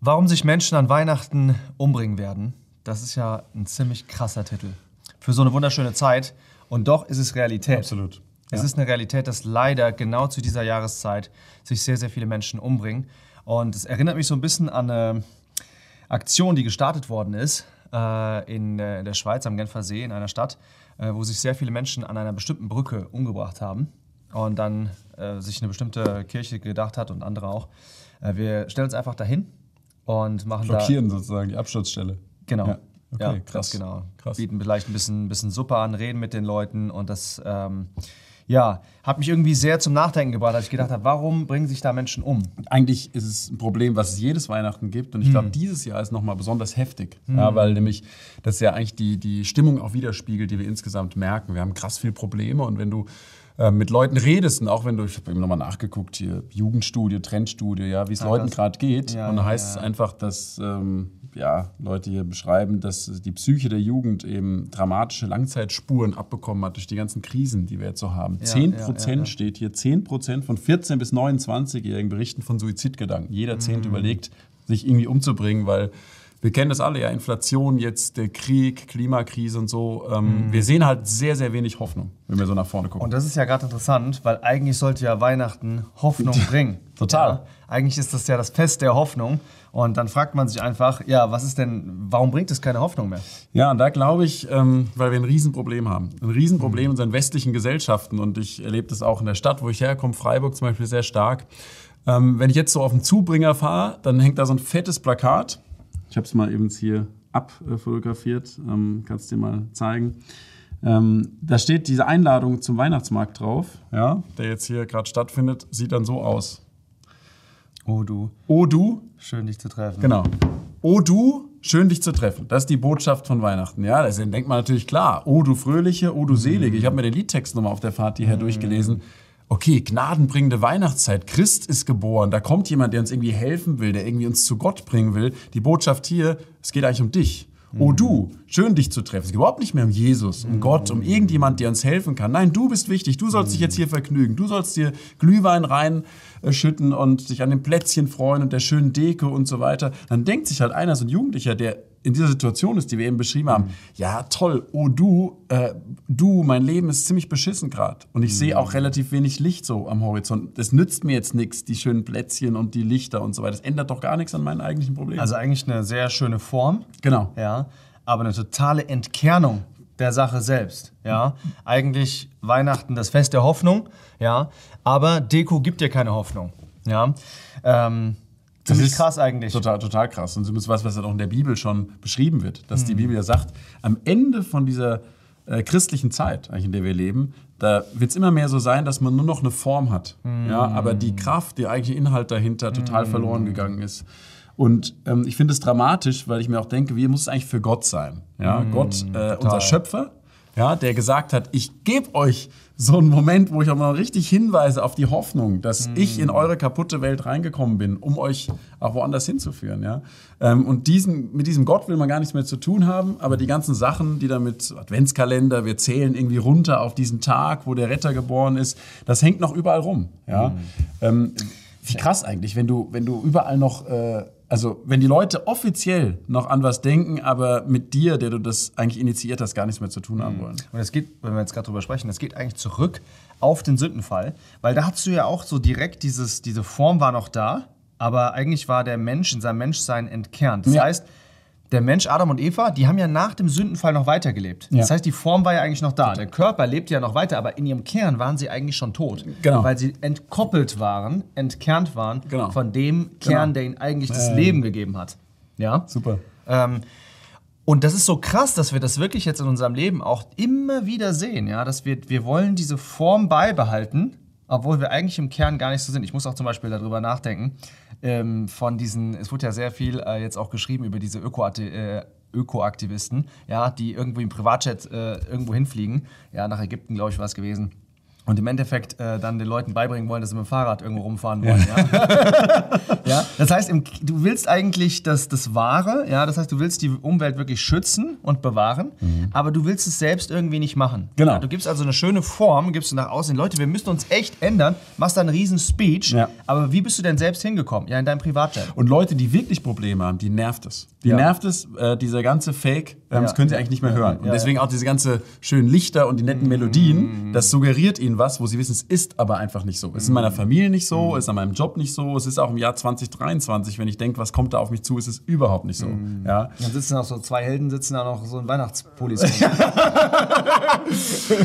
Warum sich Menschen an Weihnachten umbringen werden, das ist ja ein ziemlich krasser Titel. Für so eine wunderschöne Zeit. Und doch ist es Realität. Absolut. Es Ja. ist eine Realität, dass leider genau zu dieser Jahreszeit sich sehr, sehr viele Menschen umbringen. Und es erinnert mich so ein bisschen an eine Aktion, die gestartet worden ist äh, in äh, der Schweiz am Genfer See, in einer Stadt, äh, wo sich sehr viele Menschen an einer bestimmten Brücke umgebracht haben und dann äh, sich eine bestimmte Kirche gedacht hat und andere auch. Äh, wir stellen uns einfach dahin und machen da Blockieren sozusagen die Absturzstelle. Genau. Ja. Okay, ja, krass. Genau. Krass. Bieten vielleicht ein bisschen, bisschen Suppe an, reden mit den Leuten und das, ähm, ja, hat mich irgendwie sehr zum Nachdenken gebracht, als ich gedacht habe, warum bringen sich da Menschen um? Eigentlich ist es ein Problem, was es jedes Weihnachten gibt. Und ich Hm. glaube, dieses Jahr ist nochmal besonders heftig. Ja, weil nämlich das ja eigentlich die, die Stimmung auch widerspiegelt, die wir insgesamt merken. Wir haben krass viele Probleme. Und wenn du äh, mit Leuten redest und auch wenn du, ich habe eben nochmal nachgeguckt hier, Jugendstudie, Trendstudie, ja, wie es Leuten krass. gerade geht. Ja, und da ja, heißt ja. es einfach, dass ja, ja, Leute hier beschreiben, dass die Psyche der Jugend eben dramatische Langzeitspuren abbekommen hat durch die ganzen Krisen, die wir jetzt so haben. 10 ja, Prozent ja, ja. steht hier, 10 Prozent von 14 bis 29-Jährigen berichten von Suizidgedanken. Jeder Zehnte überlegt, sich irgendwie umzubringen, weil wir kennen das alle, ja, Inflation, jetzt der Krieg, Klimakrise und so. Ähm, Wir sehen halt sehr, sehr wenig Hoffnung, wenn wir so nach vorne gucken. Und das ist ja gerade interessant, weil eigentlich sollte ja Weihnachten Hoffnung bringen. Total. Ja, eigentlich ist das ja das Fest der Hoffnung. Und dann fragt man sich einfach, ja, was ist denn, warum bringt es keine Hoffnung mehr? Ja, und da glaube ich, ähm, weil wir ein Riesenproblem haben. Ein Riesenproblem in unseren westlichen Gesellschaften. Und ich erlebe das auch in der Stadt, wo ich herkomme, Freiburg zum Beispiel, sehr stark. Ähm, wenn ich jetzt so auf den Zubringer fahre, dann hängt da so ein fettes Plakat. Ich habe es mal eben hier abfotografiert. Ähm, kannst dir mal zeigen. Ähm, da steht diese Einladung zum Weihnachtsmarkt drauf, ja, der jetzt hier gerade stattfindet, sieht dann so aus. Oh du, Oh du, schön dich zu treffen. Genau. Oh du, schön dich zu treffen. Das ist die Botschaft von Weihnachten. Ja, da denkt man natürlich klar. Oh du Fröhliche, oh du Selige. Ich habe mir den Liedtext nochmal auf der Fahrt hierher durchgelesen. Okay, gnadenbringende Weihnachtszeit. Christ ist geboren. Da kommt jemand, der uns irgendwie helfen will, der irgendwie uns zu Gott bringen will. Die Botschaft hier, es geht eigentlich um dich. Oh du, schön dich zu treffen. Es geht überhaupt nicht mehr um Jesus, um Gott, um irgendjemand, der uns helfen kann. Nein, du bist wichtig. Du sollst dich jetzt hier vergnügen. Du sollst dir Glühwein reinschütten und dich an den Plätzchen freuen und der schönen Deko und so weiter. Dann denkt sich halt einer, so ein Jugendlicher, der in dieser Situation ist, die wir eben beschrieben haben, ja toll, oh du, äh, du, mein Leben ist ziemlich beschissen gerade. Und ich sehe auch relativ wenig Licht so am Horizont. Das nützt mir jetzt nichts, die schönen Plätzchen und die Lichter und so weiter. Das ändert doch gar nichts an meinen eigentlichen Problemen. Also eigentlich eine sehr schöne Form. genau. ja, aber eine totale Entkernung der Sache selbst, ja. Eigentlich Weihnachten das Fest der Hoffnung, ja, aber Deko gibt dir keine Hoffnung, ja. Ähm, ziemlich ist krass eigentlich. Total, total krass. Und das ist was, was dann auch in der Bibel schon beschrieben wird. Dass die Bibel ja sagt, am Ende von dieser äh, christlichen Zeit, eigentlich, in der wir leben, da wird es immer mehr so sein, dass man nur noch eine Form hat. Ja, aber die Kraft, der eigentliche Inhalt dahinter total verloren gegangen ist. Und ähm, ich finde es dramatisch, weil ich mir auch denke, wie muss es eigentlich für Gott sein? Ja, Gott, äh, unser Schöpfer, ja, der gesagt hat, ich gebe euch so einen Moment, wo ich auch mal richtig hinweise auf die Hoffnung, dass ich in eure kaputte Welt reingekommen bin, um euch auch woanders hinzuführen. Ja? Ähm, und diesen, mit diesem Gott will man gar nichts mehr zu tun haben, aber die ganzen Sachen, die damit, Adventskalender, wir zählen irgendwie runter auf diesen Tag, wo der Retter geboren ist, das hängt noch überall rum. Ja? Ähm, wie krass eigentlich, wenn du, wenn du überall noch, äh, also wenn die Leute offiziell noch an was denken, aber mit dir, der du das eigentlich initiiert hast, gar nichts mehr zu tun haben wollen. Und es geht, wenn wir jetzt gerade drüber sprechen, es geht eigentlich zurück auf den Sündenfall, weil da hast du ja auch so direkt dieses, diese Form war noch da, aber eigentlich war der Mensch in seinem Menschsein entkernt. Das Ja. heißt, der Mensch Adam und Eva, die haben ja nach dem Sündenfall noch weitergelebt. Das Ja. heißt, die Form war ja eigentlich noch da. Der Körper lebte ja noch weiter, aber in ihrem Kern waren sie eigentlich schon tot. Genau. Weil sie entkoppelt waren, entkernt waren Genau. von dem Kern, Genau. der ihnen eigentlich das Leben gegeben hat. Ja? Super. Ähm, und das ist so krass, dass wir das wirklich jetzt in unserem Leben auch immer wieder sehen, ja, dass wir, wir wollen diese Form beibehalten, obwohl wir eigentlich im Kern gar nicht so sind. Ich muss auch zum Beispiel darüber nachdenken, ähm, von diesen, es wurde ja sehr viel äh, jetzt auch geschrieben über diese äh, Ökoaktivisten, ja, die irgendwie im Privatjet äh, irgendwo hinfliegen, ja, nach Ägypten, glaube ich, war es gewesen. Und im Endeffekt äh, dann den Leuten beibringen wollen, dass sie mit dem Fahrrad irgendwo rumfahren wollen. Ja. ja? Das heißt, im, du willst eigentlich das, das Wahre, ja, das heißt, du willst die Umwelt wirklich schützen und bewahren, mhm. aber du willst es selbst irgendwie nicht machen. Genau. Ja, du gibst also eine schöne Form, gibst du nach außen, Leute, wir müssen uns echt ändern, machst da einen riesen Speech, Ja. aber wie bist du denn selbst hingekommen? Ja, in deinem Privatjet. Und Leute, die wirklich Probleme haben, die nervt es. Die Ja. nervt es, äh, dieser ganze Fake, ähm, Ja. das können sie eigentlich nicht mehr hören. Und deswegen auch diese ganze schönen Lichter und die netten Melodien, Mm. das suggeriert ihnen was, wo sie wissen, es ist aber einfach nicht so. Es ist in meiner Familie nicht so, es ist an meinem Job nicht so, es ist auch im Jahr 2023, wenn ich denke, was kommt da auf mich zu, ist es überhaupt nicht so. Mm. Ja. Dann sitzen noch so zwei Helden, sitzen da noch so in Weihnachtspullis. rum.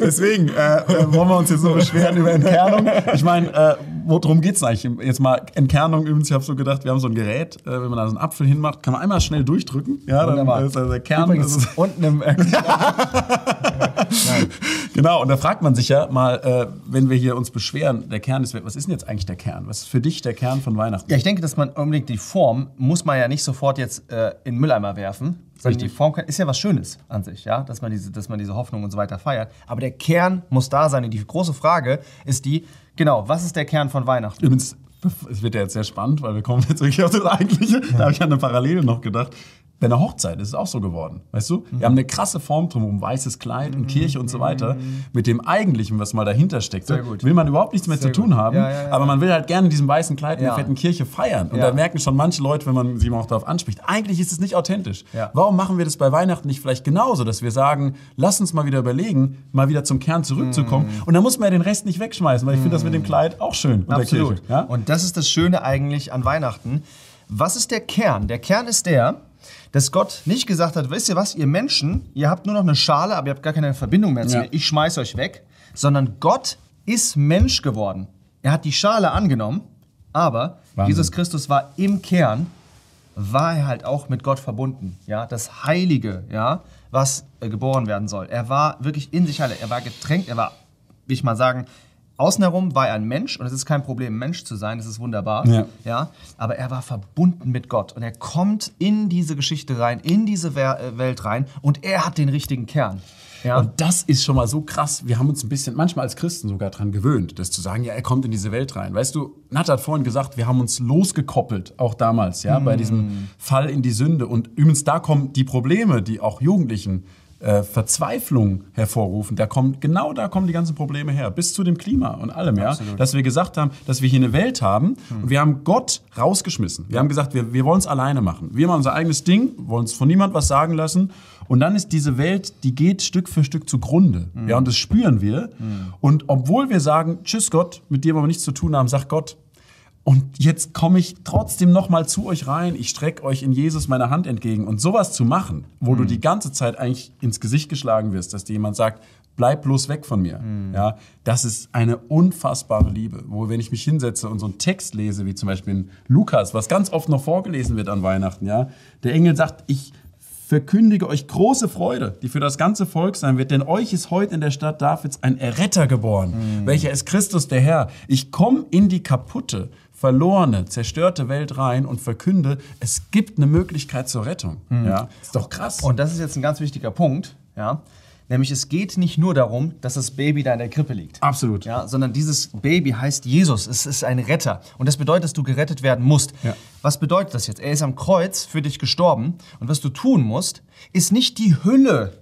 Deswegen äh, äh, wollen wir uns jetzt so beschweren über Entkernung. Ich meine, äh, worum geht's eigentlich? Jetzt mal Entkernung übrigens, ich habe so gedacht, wir haben so ein Gerät, äh, wenn man da so einen Apfel hinmacht, kann man einmal schnell durchdrücken. Ja, dann Wunderbar. ist also der Kern. Übrigens, ist, unten im. genau, und da fragt man sich ja mal, äh, wenn wir hier uns beschweren, der Kern ist, was ist denn jetzt eigentlich der Kern? Was ist für dich der Kern von Weihnachten? Ja, ich denke, dass man unbedingt die Form muss man ja nicht sofort jetzt äh, in den Mülleimer werfen. Sondern die. Form kann, ist ja was Schönes an sich, ja, dass man, diese, dass man diese Hoffnung und so weiter feiert. Aber der Kern muss da sein. Und die große Frage ist die, genau, was ist der Kern von Weihnachten? Übrigens, es wird ja jetzt sehr spannend, weil wir kommen jetzt wirklich auf das Eigentliche. Da habe ich an eine Parallele noch gedacht. Bei einer Hochzeit ist es auch so geworden. Weißt du? Wir haben eine krasse Form drumherum, weißes Kleid und Kirche und so weiter. Mit dem Eigentlichen, was mal dahinter steckt, will man überhaupt nichts mehr Sehr zu tun gut. haben. Ja, ja, ja. Aber man will halt gerne in diesem weißen Kleid in der fetten Kirche feiern. Und da merken schon manche Leute, wenn man sie mal auch darauf anspricht, eigentlich ist es nicht authentisch. Warum machen wir das bei Weihnachten nicht vielleicht genauso, dass wir sagen, lass uns mal wieder überlegen, mal wieder zum Kern zurückzukommen. Mhm. Und dann muss man ja den Rest nicht wegschmeißen, weil ich finde das mit dem Kleid auch schön. Absolut. Und das ist das Schöne eigentlich an Weihnachten. Was ist der Kern? Der Kern ist der, dass Gott nicht gesagt hat, wisst ihr was, ihr Menschen, ihr habt nur noch eine Schale, aber ihr habt gar keine Verbindung mehr zu Ja. mir, ich schmeiß euch weg, sondern Gott ist Mensch geworden. Er hat die Schale angenommen, aber Wahnsinn. Jesus Christus war im Kern, war er halt auch mit Gott verbunden. Ja, das Heilige, ja, was äh, geboren werden soll. Er war wirklich in sich heilig. Er war getränkt, er war, will ich mal sagen, außen herum war er ein Mensch und es ist kein Problem, Mensch zu sein, das ist wunderbar. Ja. Ja, aber er war verbunden mit Gott und er kommt in diese Geschichte rein, in diese äh, Welt rein und er hat den richtigen Kern. Ja. Und das ist schon mal so krass. Wir haben uns ein bisschen, manchmal als Christen sogar dran gewöhnt, das zu sagen, ja, er kommt in diese Welt rein. Weißt du, Nat hat vorhin gesagt, wir haben uns losgekoppelt, auch damals, ja, bei diesem Fall in die Sünde. Und übrigens, da kommen die Probleme, die auch Jugendlichen äh, Verzweiflung hervorrufen. Da kommen, genau da kommen die ganzen Probleme her, bis zu dem Klima und allem, ja. Dass wir gesagt haben, dass wir hier eine Welt haben und wir haben Gott rausgeschmissen. Wir haben gesagt, wir, wir wollen es alleine machen. Wir machen unser eigenes Ding, wollen uns von niemand was sagen lassen. Und dann ist diese Welt, die geht Stück für Stück zugrunde. Ja, und das spüren wir. Und obwohl wir sagen, tschüss Gott, mit dir wollen wir nichts zu tun haben, sagt Gott, und jetzt komme ich trotzdem noch mal zu euch rein. Ich strecke euch in Jesus meine Hand entgegen. Und sowas zu machen, wo du die ganze Zeit eigentlich ins Gesicht geschlagen wirst, dass dir jemand sagt, bleib bloß weg von mir. Ja, das ist eine unfassbare Liebe. Wo, wenn ich mich hinsetze und so einen Text lese, wie zum Beispiel in Lukas, was ganz oft noch vorgelesen wird an Weihnachten, ja, der Engel sagt, ich verkündige euch große Freude, die für das ganze Volk sein wird, denn euch ist heute in der Stadt Davids ein Erretter geboren, welcher ist Christus der Herr. Ich komme in die kaputte, verlorene, zerstörte Welt rein und verkünde, es gibt eine Möglichkeit zur Rettung. Ja, ist doch krass. Und das ist jetzt ein ganz wichtiger Punkt, ja. Nämlich es geht nicht nur darum, dass das Baby da in der Krippe liegt. Absolut. Ja, sondern dieses Baby heißt Jesus. Es ist ein Retter. Und das bedeutet, dass du gerettet werden musst. Ja. Was bedeutet das jetzt? Er ist am Kreuz für dich gestorben. Und was du tun musst, ist nicht die Hülle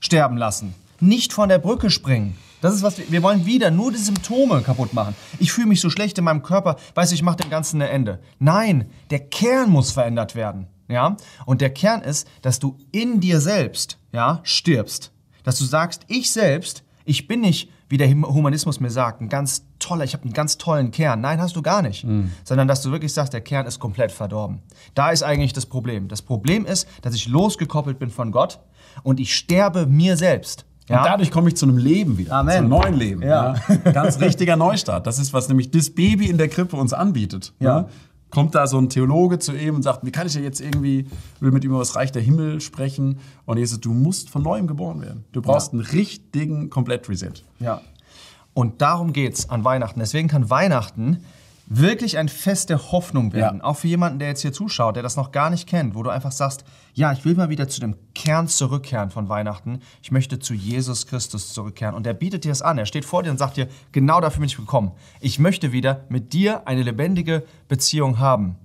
sterben lassen. Nicht von der Brücke springen. Das ist was wir, wir wollen wieder nur die Symptome kaputt machen. Ich fühle mich so schlecht in meinem Körper, weiß ich mache dem Ganzen ein Ende. Nein, der Kern muss verändert werden. Ja? Und der Kern ist, dass du in dir selbst, ja, stirbst. Dass du sagst, ich selbst, ich bin nicht, wie der Hum- Humanismus mir sagt, ein ganz toller, ich habe einen ganz tollen Kern. Nein, hast du gar nicht. Sondern dass du wirklich sagst, der Kern ist komplett verdorben. Da ist eigentlich das Problem. Das Problem ist, dass ich losgekoppelt bin von Gott und ich sterbe mir selbst. Ja? Und dadurch komme ich zu einem Leben wieder. Amen. Zu einem neuen Leben. Ja. Ja. Ganz richtiger Neustart. Das ist, was nämlich das Baby in der Krippe uns anbietet. Ja. Ja. Kommt da so ein Theologe zu ihm und sagt, wie kann ich ja jetzt irgendwie, will mit ihm über das Reich der Himmel sprechen. Und Jesus, du musst von neuem geboren werden. Du brauchst einen richtigen Komplett-Reset. Ja. Und darum geht's an Weihnachten. Deswegen kann Weihnachten wirklich ein Fest der Hoffnung werden. Ja. Auch für jemanden, der jetzt hier zuschaut, der das noch gar nicht kennt, wo du einfach sagst, ja, ich will mal wieder zu dem Kern zurückkehren von Weihnachten. Ich möchte zu Jesus Christus zurückkehren. Und der bietet dir das an. Er steht vor dir und sagt dir, genau dafür bin ich gekommen. Ich möchte wieder mit dir eine lebendige Beziehung haben.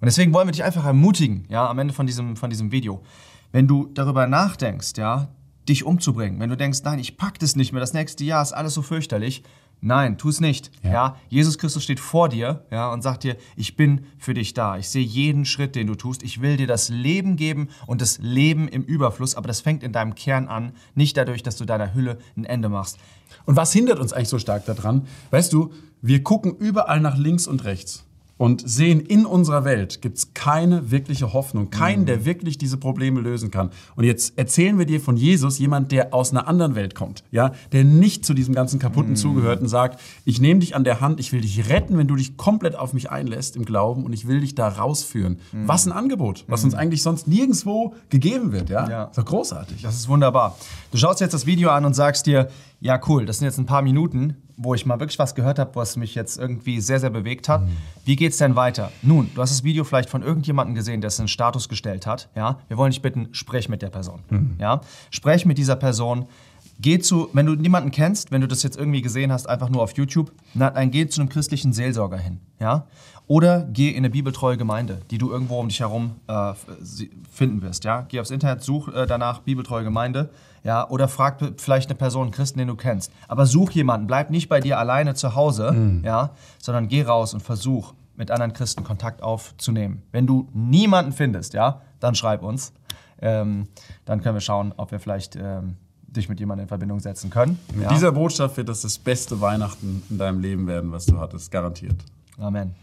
Und deswegen wollen wir dich einfach ermutigen, ja, am Ende von diesem, von diesem Video. Wenn du darüber nachdenkst, ja, dich umzubringen, wenn du denkst, nein, ich pack das nicht mehr, das nächste Jahr ist alles so fürchterlich, Nein, tu es nicht. Ja. Jesus Christus steht vor dir ja, und sagt dir, ich bin für dich da. Ich sehe jeden Schritt, den du tust. Ich will dir das Leben geben und das Leben im Überfluss. Aber das fängt in deinem Kern an, nicht dadurch, dass du deiner Hülle ein Ende machst. Und was hindert uns eigentlich so stark daran? Weißt du, wir gucken überall nach links und rechts und sehen, in unserer Welt gibt es keine wirkliche Hoffnung, keinen, der wirklich diese Probleme lösen kann. Und jetzt erzählen wir dir von Jesus, jemand, der aus einer anderen Welt kommt, ja, der nicht zu diesem ganzen Kaputten zugehört und sagt, ich nehme dich an der Hand, ich will dich retten, wenn du dich komplett auf mich einlässt im Glauben und ich will dich da rausführen. Was ein Angebot, was uns eigentlich sonst nirgendwo gegeben wird, ja. Ja. Ist doch großartig. Das ist wunderbar. Du schaust jetzt das Video an und sagst dir, ja cool, das sind jetzt ein paar Minuten, wo ich mal wirklich was gehört habe, was mich jetzt irgendwie sehr, sehr bewegt hat. Wie geht's denn weiter? Nun, du hast das Video vielleicht von irgendjemandem gesehen, der es in Status gestellt hat. Ja, wir wollen dich bitten, sprech mit der Person. Ja, sprech mit dieser Person. Geh zu, wenn du niemanden kennst, wenn du das jetzt irgendwie gesehen hast, einfach nur auf YouTube, dann geh zu einem christlichen Seelsorger hin. Ja? Oder geh in eine bibeltreue Gemeinde, die du irgendwo um dich herum äh, finden wirst. Ja? Geh aufs Internet, such äh, danach bibeltreue Gemeinde. Ja? Oder frag vielleicht eine Person, einen Christen, den du kennst. Aber such jemanden, bleib nicht bei dir alleine zu Hause, ja? sondern geh raus und versuch, mit anderen Christen Kontakt aufzunehmen. Wenn du niemanden findest, ja, dann schreib uns. Ähm, dann können wir schauen, ob wir vielleicht ähm, dich mit jemandem in Verbindung setzen können. Mit Ja? dieser Botschaft wird das das beste Weihnachten in deinem Leben werden, was du hattest, garantiert. Amen.